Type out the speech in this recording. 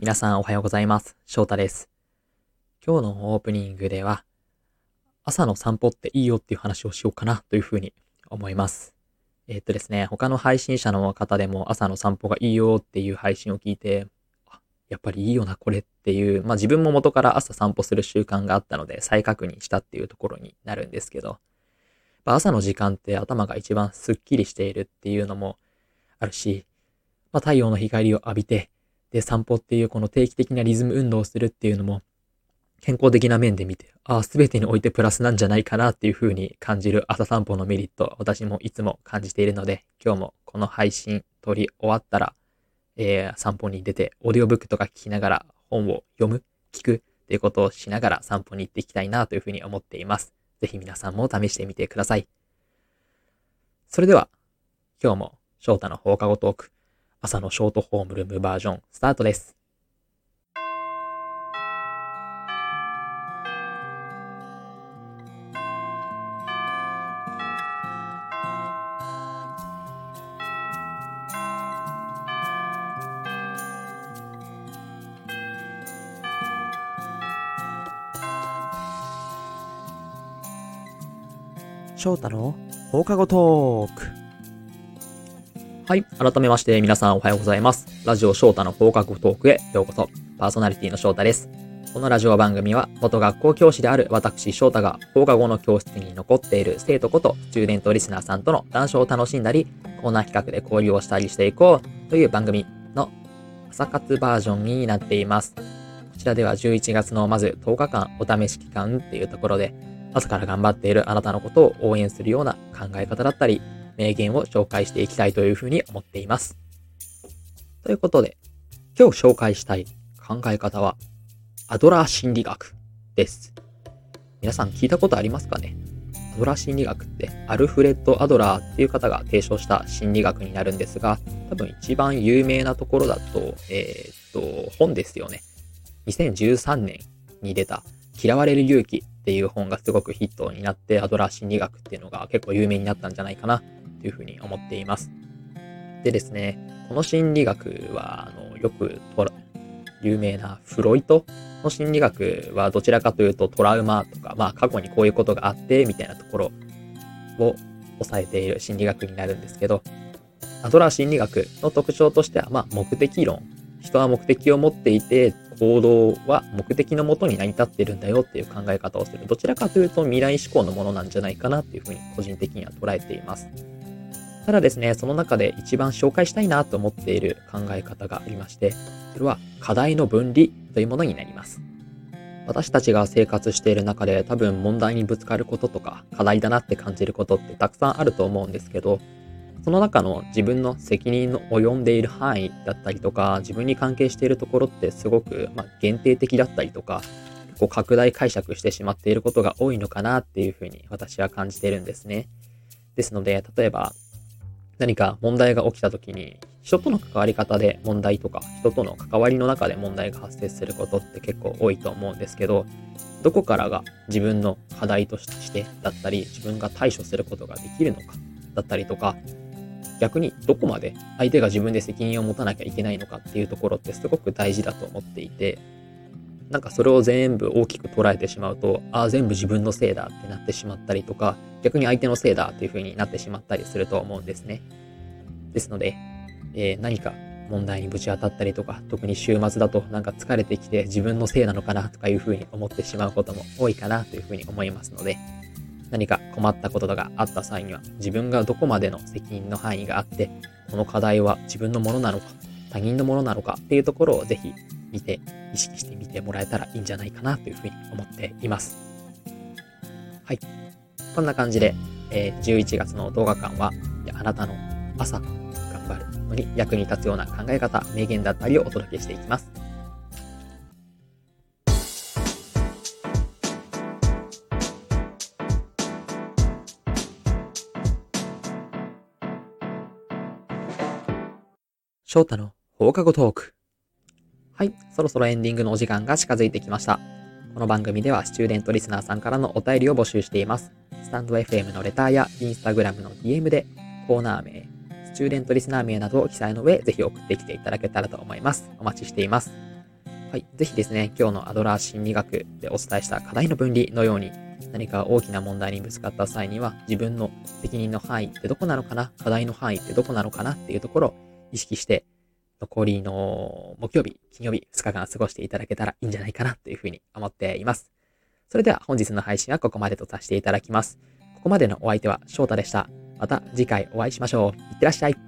皆さんおはようございます。翔太です。今日のオープニングでは、朝の散歩っていいよっていう話をしようかなというふうに思います。えーっとですね、他の配信者の方でも朝の散歩がいいよっていう配信を聞いて、あやっぱりいいよな、これっていう、まあ自分も元から朝散歩する習慣があったので再確認したっていうところになるんですけど、朝の時間って頭が一番スッキリしているっていうのもあるし、まあ太陽の光を浴びて、で、散歩っていうこの定期的なリズム運動をするっていうのも、健康的な面で見て、ああ、すべてにおいてプラスなんじゃないかなっていう風に感じる朝散歩のメリット、私もいつも感じているので、今日もこの配信撮り終わったら、えー散歩に出て、オーディオブックとか聞きながら本を読む、聞くっていうことをしながら散歩に行っていきたいなという風に思っています。ぜひ皆さんも試してみてください。それでは、今日も翔太の放課後トーク、朝のショートホームルームバージョンスタートです。翔太の放課後トーク。はい。改めまして皆さんおはようございます。ラジオ翔太の放課後トークへようこそ。パーソナリティの翔太です。このラジオ番組は元学校教師である私翔太が放課後の教室に残っている生徒ことスチューデントリスナーさんとの談笑を楽しんだり、コーナー企画で交流をしたりしていこうという番組の朝活バージョンになっています。こちらでは11月のまず10日間お試し期間っていうところで朝から頑張っているあなたのことを応援するような考え方だったり、名言を紹介していきたいというふうに思っています。ということで、今日紹介したい考え方は、アドラー心理学です。皆さん聞いたことありますかね？アドラー心理学って、アルフレッド・アドラーっていう方が提唱した心理学になるんですが、多分一番有名なところだと、えーっと、本ですよね。2013年に出た、嫌われる勇気っていう本がすごくヒットになって、アドラー心理学っていうのが結構有名になったんじゃないかなというふうに思っています。でですね、この心理学は、あの、よく、有名なフロイトの心理学はどちらかというとトラウマとか、まあ過去にこういうことがあって、みたいなところを抑えている心理学になるんですけど、アドラー心理学の特徴としては、まあ目的論。人は目的を持っていて、行動は目的のもとに成り立っているんだよっていう考え方をする。どちらかというと未来志向のものなんじゃないかなっていうふうに個人的には捉えています。ただですね、その中で一番紹介したいなと思っている考え方がありまして、それは課題の分離というものになります。私たちが生活している中で多分問題にぶつかることとか課題だなって感じることってたくさんあると思うんですけど、その中の自分の責任の及んでいる範囲だったりとか、自分に関係しているところってすごく、ま、限定的だったりとか、こう拡大解釈してしまっていることが多いのかなっていうふうに私は感じているんですね。ですので、例えば何か問題が起きた時に、人との関わり方で問題とか、人との関わりの中で問題が発生することって結構多いと思うんですけど、どこからが自分の課題としてだったり、自分が対処することができるのかだったりとか、逆にどこまで相手が自分で責任を持たなきゃいけないのかっていうところってすごく大事だと思っていて、なんかそれを全部大きく捉えてしまうと、ああ、全部自分のせいだってなってしまったりとか、逆に相手のせいだっていう風になってしまったりすると思うんですね。ですので、えー何か問題にぶち当たったりとか、特に週末だとなんか疲れてきて自分のせいなのかなとかいう風に思ってしまうことも多いかなという風に思いますので、何か困ったことがあった際には、自分がどこまでの責任の範囲があって、この課題は自分のものなのか、他人のものなのかっていうところをぜひ見て、意識してみてもらえたらいいんじゃないかなというふうに思っています。はい。こんな感じで、えー11月の動画間は、あなたの朝頑張るのに役に立つような考え方、名言だったりをお届けしていきます。翔太の放課後トーク。はい、そろそろエンディングのお時間が近づいてきました。この番組ではスチューデントリスナーさんからのお便りを募集しています。スタンド FM のレターやインスタグラムの DM でコーナー名、スチューデントリスナー名などを記載の上、ぜひ送ってきていただけたらと思います。お待ちしています。はい。ぜひですね、今日のアドラー心理学でお伝えした課題の分離のように、何か大きな問題にぶつかった際には、自分の責任の範囲ってどこなのかな？課題の範囲ってどこなのかな？っていうところを意識して、残りの木曜日、金曜日、2日間過ごしていただけたらいいんじゃないかなというふうに思っています。それでは本日の配信はここまでとさせていただきます。ここまでのお相手は翔太でした。また次回お会いしましょう。いってらっしゃい。